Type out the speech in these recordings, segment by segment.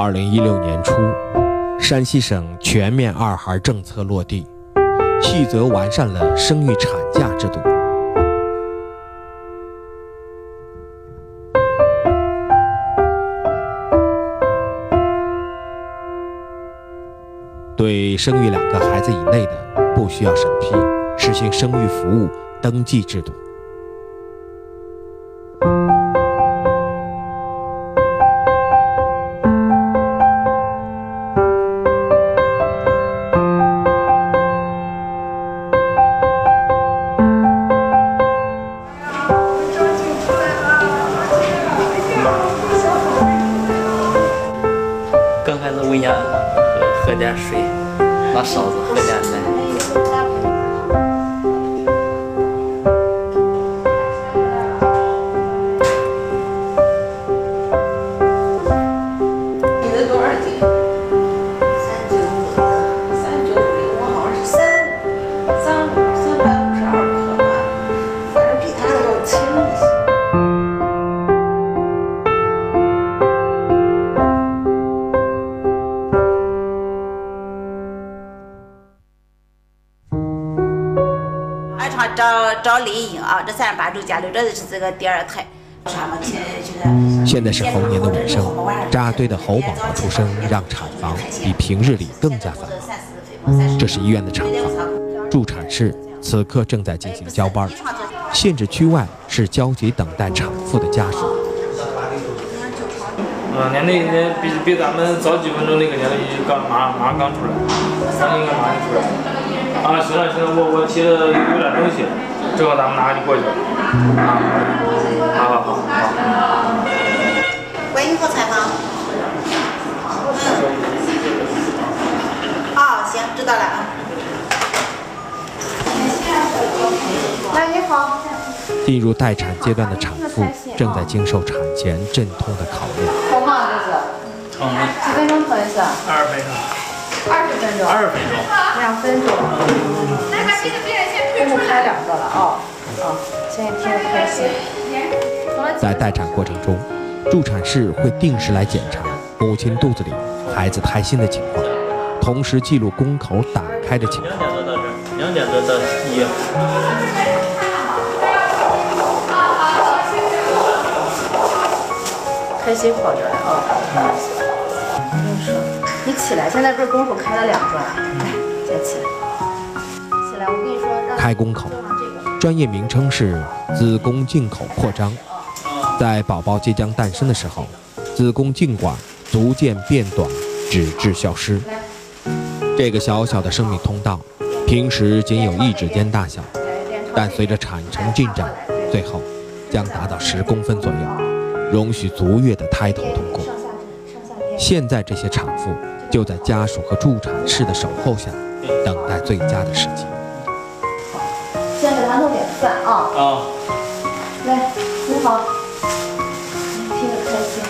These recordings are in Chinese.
二零一六年初，山西省全面二孩政策落地，细则完善了生育产假制度。对生育两个孩子以内的，不需要审批，实行生育服务登记制度。点水，拿勺子喝点找找丽英啊，这三十八周家里这是这个第二胎。现在是猴年的尾声，扎堆的猴宝宝出生让产房比平日里更加繁忙。这是医院的产房，助产士此刻正在进行交班，限制区外是焦急等待产妇的家属。嗯，年龄年比比咱们早几分钟那个年龄刚马上马上刚出来，刚应该马上就出来。啊，行了行了，我我提的有点东西，正好咱们拿着就过去了。啊，好好好好。喂，你好，采访。嗯。好，行，知道了啊。喂，你好。进入待产阶段的产妇正在经受产前阵痛的考验。好吗？这是嗯，几分钟疼一次？二十分钟，二十分钟。二十分钟。两分钟。这是开两个了啊啊！现在听着开心。在待产过程中，助产士会定时来检查母亲肚子里孩子胎心的情况，同时记录宫口打开的情况。两点多到这儿，两点多到医院。开心好着来啊！起来，现在不是宫口开了两个了，来，再起来，起来，我跟你说，让开宫口。专业名称是子宫颈口扩张。在宝宝即将诞生的时候，子宫颈管逐渐变短，直至消失。这个小小的生命通道，平时仅有一指尖大小，但随着产程进展，最后将达到十公分左右，容许足月的胎头通过。现在这些产妇就在家属和助产士的守候下，等待最佳的时机。先给他弄点饭啊！啊，来，你好，听着开心。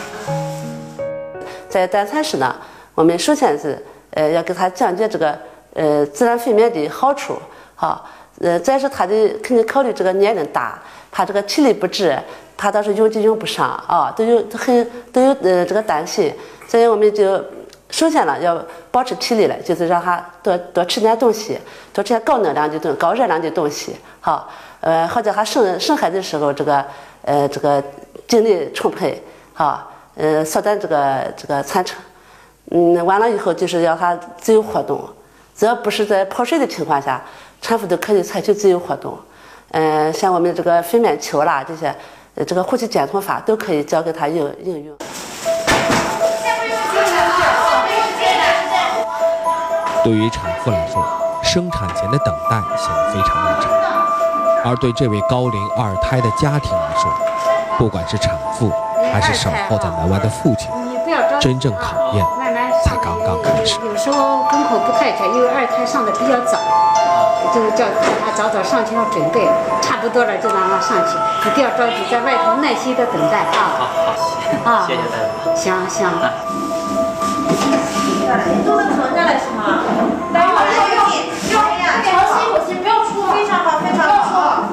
在待产室呢，我们首先是呃要给他讲解这个呃自然分娩的好处，好，呃再是他的肯定考虑这个年龄大，怕这个体力不支，怕到时候用就用不上啊，都有都很都有呃这个担心，所以我们就首先呢要保持体力了，就是让他多多吃点东西，多吃点高能量的东高热量的东西，好，呃或者他生生孩子的时候这个呃这个精力充沛，好。呃，缩短这个这个产程，嗯，完了以后就是要他自由活动，只要不是在泡水的情况下，产妇都可以采取自由活动。嗯、像我们这个分娩球啦这些，呃这个呼吸减痛法都可以教给他应应用。对于产妇来说，生产前的等待显得非常漫长；而对这位高龄二胎的家庭来说，不管是产妇还是守候在门外的父亲，真正考验才刚刚开始。有时候宫口不太开，因为二胎上的比较早，就叫他早早上去要准备，差不多了就让他上去，你不要着急，在外头耐心的等待啊。好，啊，谢谢大夫。行行。都能存下来是吗？来，用用用，用呀，调息口气，不要出，非常好，非常好。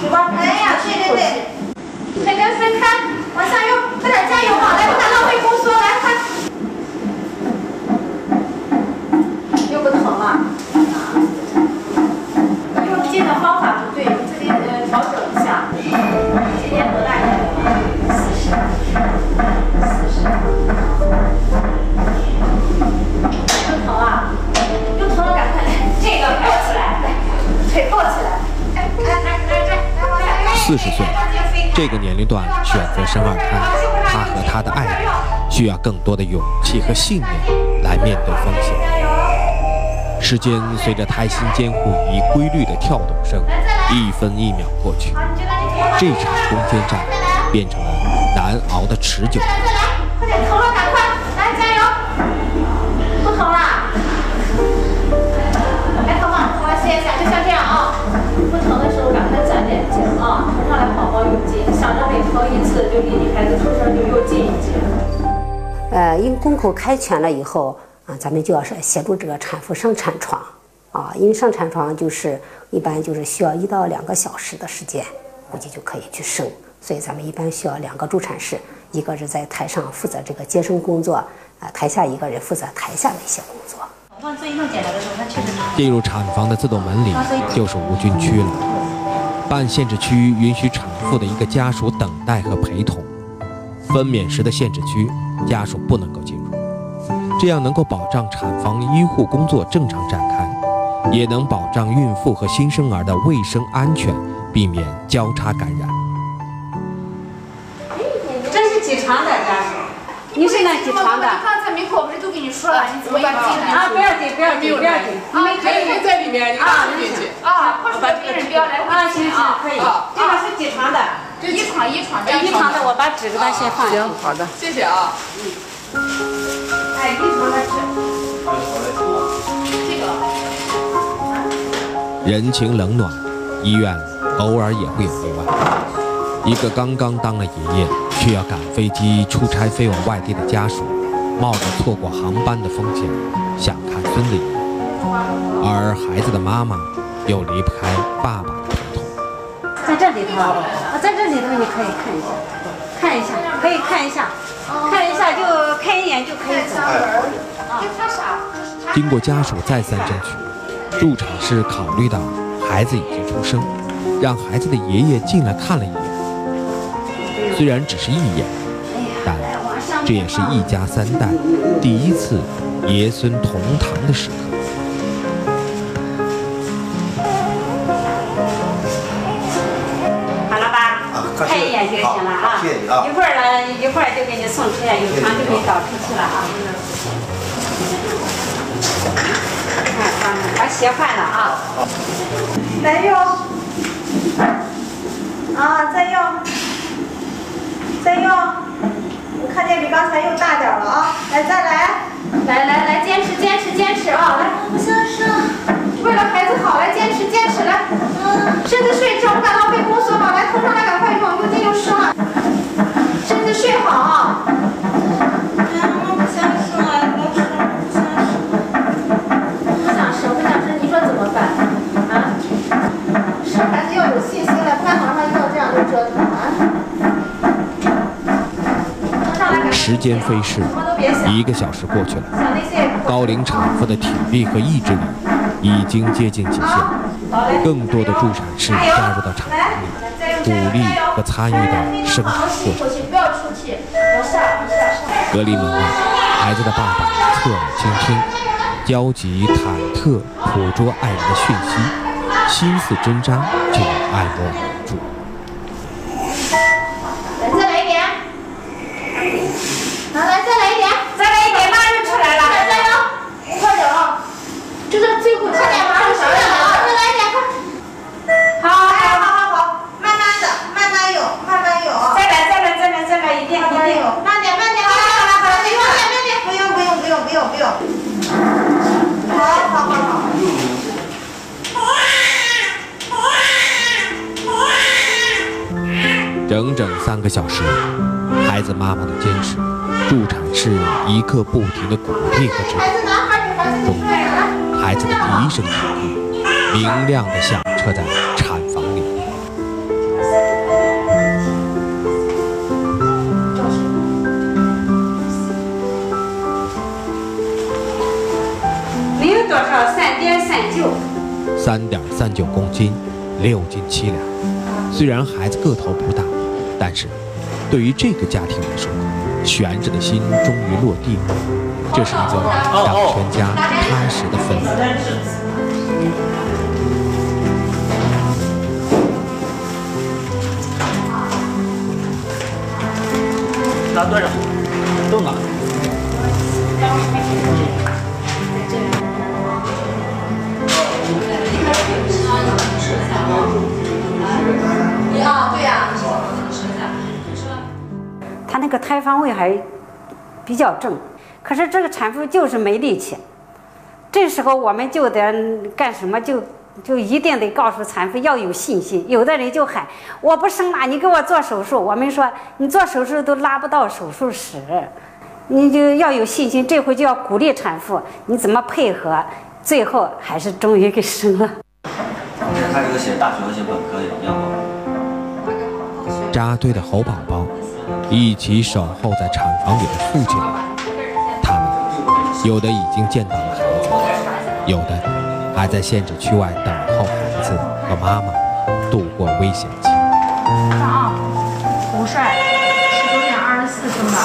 嘴巴，哎呀，对对对，腿跟分开，往下用，快点加油嘛，来，四十岁。这个年龄段选择生二胎，他和他的爱人需要更多的勇气和信念来面对风险。时间随着胎心监护仪规律的跳动声，一分一秒过去，这场攻坚战变成了难熬的持久战。快点疼了，赶快来加油！不疼了，还疼吗？好，歇一下，就像这样啊。好好有劲，想着每疼一次就离你孩子出生就又近一截。呃，因宫口开全了以后啊，咱们就要是协助这个产妇上产床啊，因为上产床就是一般就是需要一到两个小时的时间，估计就可以去生，所以咱们一般需要两个助产士，一个是在台上负责这个接生工作，啊，台下一个人负责台下的一些工作。进入产房的自动门里就是无菌区了。半限制区允许产妇的一个家属等待和陪同，分娩时的限制区家属不能够进入，这样能够保障产房医护工作正常展开，也能保障孕妇和新生儿的卫生安全，避免交叉感染。这是几床的家属？你是哪几床的？刚才门口不是都跟你说了，你怎么敢进来？啊，不要紧，不要紧，不要紧，你们可以在里面，你啊进去。啊，或者别人不要来啊，行行可以。这个是几床的？一床一床这样一床的，我把纸给他先放行。好的，谢谢啊。哎，一床的纸。这个。人情冷暖，医院偶尔也会有例外。一个刚刚当了爷爷，却要赶飞机出差飞往外地的家属，冒着错过航班的风险，想看孙子一眼，而孩子的妈妈又离不开爸爸的陪同。在这里头，啊，在这里头你可以看一下，看一下，可以看一下，看一下就看一眼就可以走。跟他啥？经过家属再三争取，助产士考虑到孩子已经出生，让孩子的爷爷进来看了一眼。虽然只是一眼，但这也是一家三代第一次爷孙同堂的时刻。好了吧？看一眼就行了啊。谢谢你啊一会儿呢，一会儿就给你送出来，有床就给你导出去了啊。看，把把鞋换了啊。来用。啊，再用。再用。我看见比刚才又大点了啊！来，再来。来来来，坚持坚持坚持啊！来，我不想生。为了孩子好，来坚持坚持来。嗯。身子睡正，不敢浪费宫缩好，来，头上来赶快用，又进又生了。身子睡好啊。不想生啊，不想生，不想生。不想生，不想生，你说怎么办？啊？生孩子要有信心了，不然马上遇到这样又折腾啊。时间飞逝，一个小时过去了，高龄产妇的体力和意志力已经接近极限，更多的助产士加入到产房里，鼓励和参与到生产过程。隔离门外，孩子的爸爸侧耳倾听，焦急忐忑，捕捉爱人的讯息，心似针扎，却又爱莫能助。好，来，再来一点，再来一点，马上就出来了，来，加油，快点啊！这是最后，快点，马上出来了啊！再来一点，快。好，好，好，好，好，慢慢的，慢慢有，慢慢有。再来，再来，再来，再来一遍，一遍。慢点，慢点，好了，好了，好了，慢点，慢点，不用，不用，不用，不用，不用。好，好，好，好。整整三个小时，孩子妈妈的坚持，助产士一刻不停的鼓励和支孩子，男孩，子，终于，孩子的第一声啼哭，明亮的响彻在产房里。零多少？三点三九。三点三九公斤，六斤七两。虽然孩子个头不大，但是对于这个家庭来说，悬着的心终于落地了。这是一个让全家踏实的氛围。拿多少？都拿。啊，对呀。他那个胎方位还比较正，可是这个产妇就是没力气。这时候我们就得干什么？就就一定得告诉产妇要有信心。有的人就喊我不生了，你给我做手术。我们说你做手术都拉不到手术室，你就要有信心。这回就要鼓励产妇，你怎么配合？最后还是终于给生了。他这个写大学写本科一样吗？扎堆的猴宝宝，一起守候在产房里的父亲们，他们有的已经见到了孩子，有的还在限制区外等候孩子和妈妈度过危险期。上啊，吴帅，十九点二十四生的，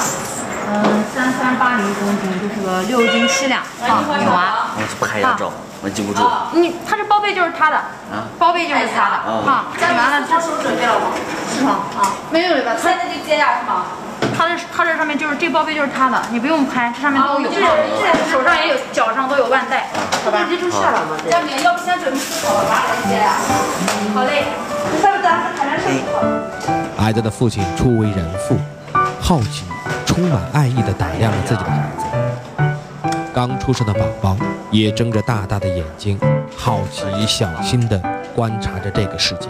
嗯，三三八零公斤，就是个六斤七两啊，女娃。我去拍一张照，我记不住。你，他这包被就是他的，啊包被就是他的啊。完了，他手准备了吗？是吗？啊，没有了吧？接呀，是吗？他这他这上面就是这包被就是他的，你不用拍，这上面都有啊，手上也有，脚上都有腕带，好吧？这就下了吗？江明，要不先准备吃好了吧，来接呀。好嘞，下面咱们谈谈事孩子的父亲初为人父，好奇、充满爱意地打量着自己的孩子。刚出生的宝宝也睁着大大的眼睛，好奇、小心地观察着这个世界。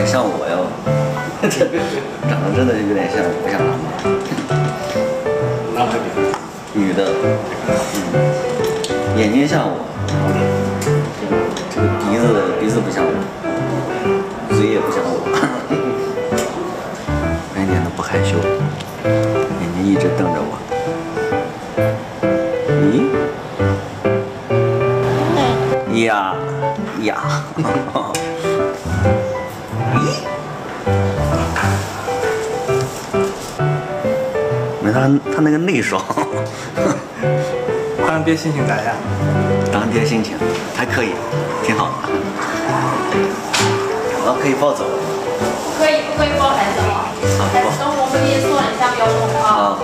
点像我哟，长得真的有点像我，不像。男孩子，女的，嗯，眼睛像我，这个鼻子鼻子不像我，嘴也不像我，一点都不害羞，眼睛一直瞪着我。咦？呀呀！咦？没他他那个内双。当爹心情咋样？当爹心情还可以，挺好的。我可以抱走了。可以，不可以抱孩子吗？孩子等我们给你做一下标准啊。好好。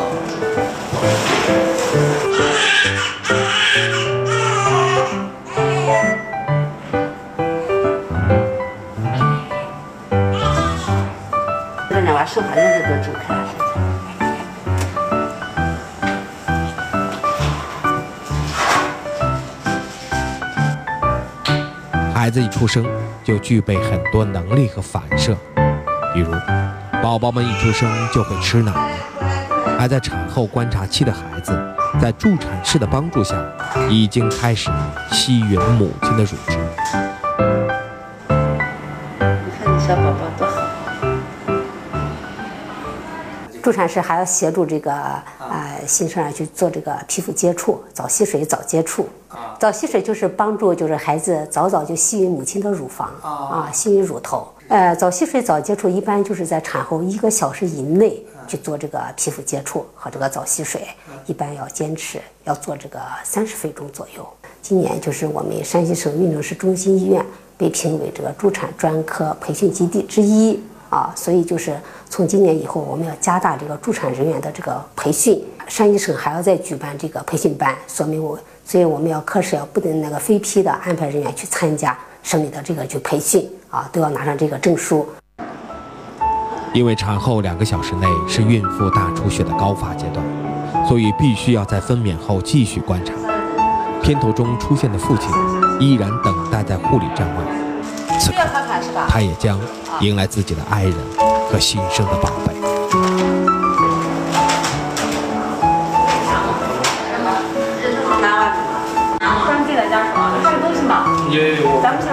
这两娃生下日子都真开心。孩子一出生就具备很多能力和反射，比如，宝宝们一出生就会吃奶，还在产后观察期的孩子，在助产士的帮助下，已经开始吸吮母亲的乳汁。助产士还要协助这个呃新生儿去做这个皮肤接触，早吸水早接触。早吸水就是帮助就是孩子早早就吸吮母亲的乳房啊，吸吮乳头。呃，早吸水早接触一般就是在产后一个小时以内去做这个皮肤接触和这个早吸水，一般要坚持要做这个三十分钟左右。今年就是我们山西省运城市中心医院被评为这个助产专科培训基地之一。啊，所以就是从今年以后，我们要加大这个助产人员的这个培训。山西省还要再举办这个培训班，说明我，所以我们要科室要不得那个非批的安排人员去参加省里的这个去培训啊，都要拿上这个证书。因为产后两个小时内是孕妇大出血的高发阶段，所以必须要在分娩后继续观察。片头中出现的父亲依然等待在护理站外，此刻他也将迎来自己的爱人和新生的宝贝。咱自己在家说，有什么东西吗？有有有。咱们先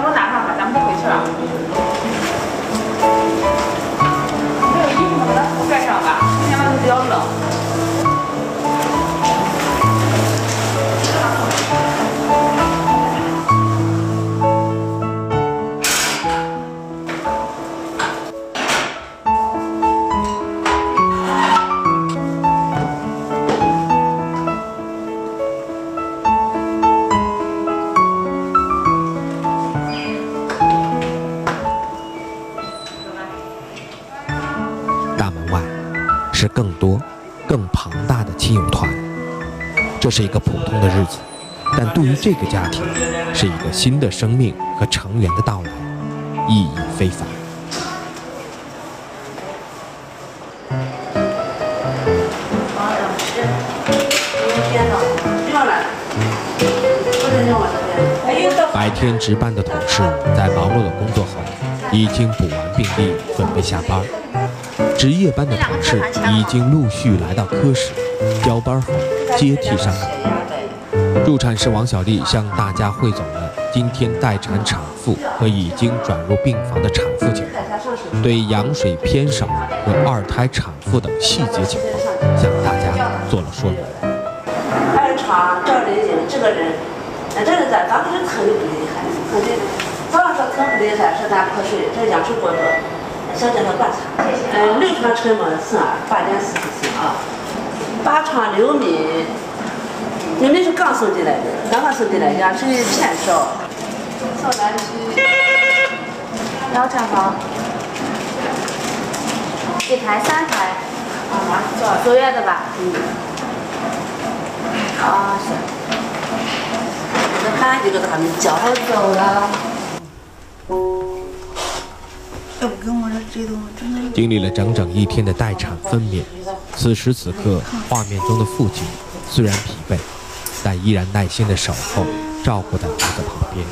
是更多、更庞大的亲友团。这是一个普通的日子，但对于这个家庭，是一个新的生命和成员的到来，意义非凡。白天值班的同事在忙碌的工作后，已经补完病历，准备下班。值夜班的同事已经陆续来到科室，交班后接替上岗。助产士王小丽向大家汇总了今天待产产妇和已经转入病房的产妇情况，对羊水偏少和二胎产妇等细节情况向大家做了说明。二厂这里这个人，这个人在当时疼的不厉害，疼的早上说疼不厉害，是咱瞌睡，这羊水过多，想叫他观察。嗯，六床沉默是啊八点四十四啊，八床六米。你们是刚送进来的，刚刚送进来，羊水偏少。送来是两间房，一台三台，啊，坐坐月的吧？嗯。啊是。那喊几个他们叫好走了。经历了整整一天的待产分娩，此时此刻，画面中的父亲虽然疲惫。但依然耐心的守候，照顾在儿子旁边。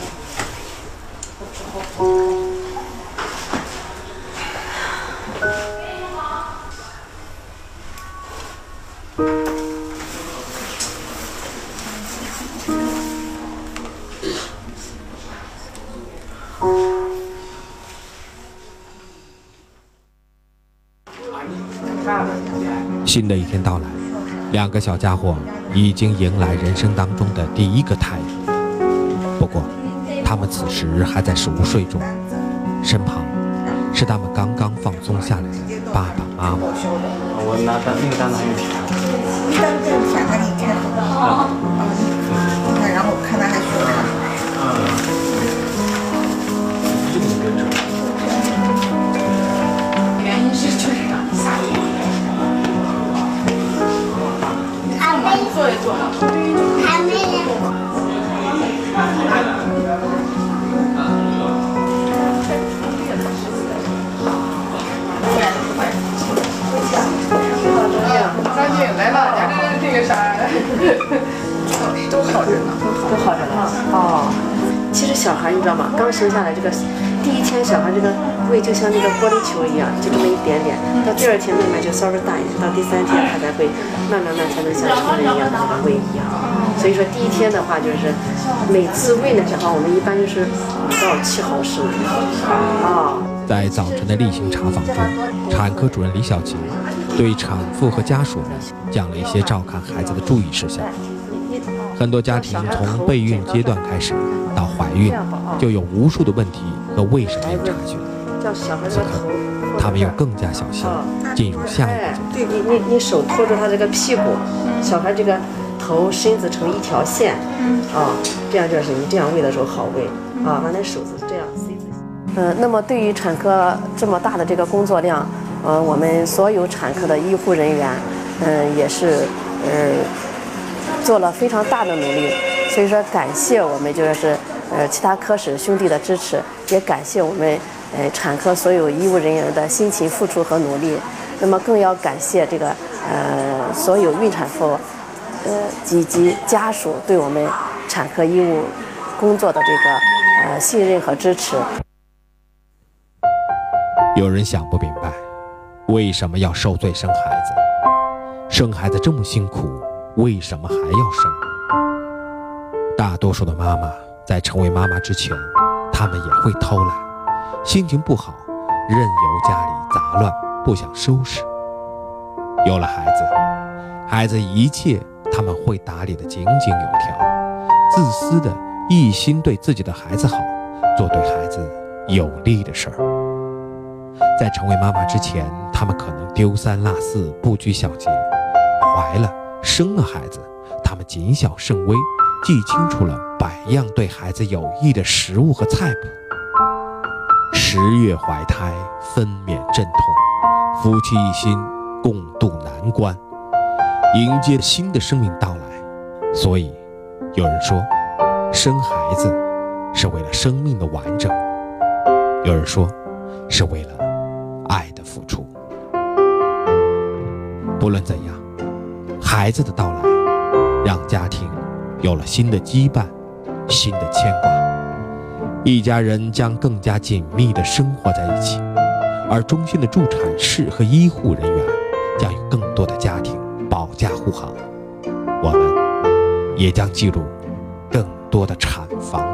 新的一天到来，两个小家伙。已经迎来人生当中的第一个太阳，不过，他们此时还在熟睡中，身旁是他们刚刚放松下来的爸爸妈妈。我拿单那个单子坐一坐。还没呢。张静来了，家这这个啥，都好着呢，都好着呢。哦，其实小孩你知道吗？刚生下来这个第一天，小孩这个胃就像那个玻璃球一样，就这么一点点。到第二天慢慢就稍微大一点，到第三天他才会慢慢慢才能像成人一样的这个胃一样。所以说第一天的话，就是每次喂奶的话，我们一般就是五到七毫升。啊。在早晨的例行查房中，产科主任李小琴对产妇和家属们讲了一些照看孩子的注意事项。很多家庭从备孕阶段开始到怀孕，就有无数的问题和为什么有差距。此刻，他们要更加小心，进入下一步。对你，你你手托住他这个屁股，小孩这个头身子成一条线，啊，这样就是你这样喂的时候好喂啊，把那手子这样。嗯，那么对于产科这么大的这个工作量，呃，我们所有产科的医护人员，嗯，也是，呃。做了非常大的努力，所以说感谢我们就是呃其他科室兄弟的支持，也感谢我们呃产科所有医务人员的辛勤付出和努力。那么更要感谢这个呃所有孕产妇呃以及家属对我们产科医务工作的这个呃信任和支持。有人想不明白，为什么要受罪生孩子？生孩子这么辛苦。为什么还要生？大多数的妈妈在成为妈妈之前，他们也会偷懒，心情不好，任由家里杂乱，不想收拾。有了孩子，孩子一切他们会打理得井井有条，自私的一心对自己的孩子好，做对孩子有利的事儿。在成为妈妈之前，他们可能丢三落四，不拘小节，怀了。生了孩子，他们谨小慎微，记清楚了百样对孩子有益的食物和菜谱。十月怀胎，分娩阵痛，夫妻一心共度难关，迎接新的生命到来。所以，有人说，生孩子是为了生命的完整；有人说，是为了爱的付出。不论怎样，孩子的到来让家庭有了新的羁绊、新的牵挂，一家人将更加紧密地生活在一起。而中心的助产士和医护人员将与更多的家庭保驾护航，我们也将记录更多的产房。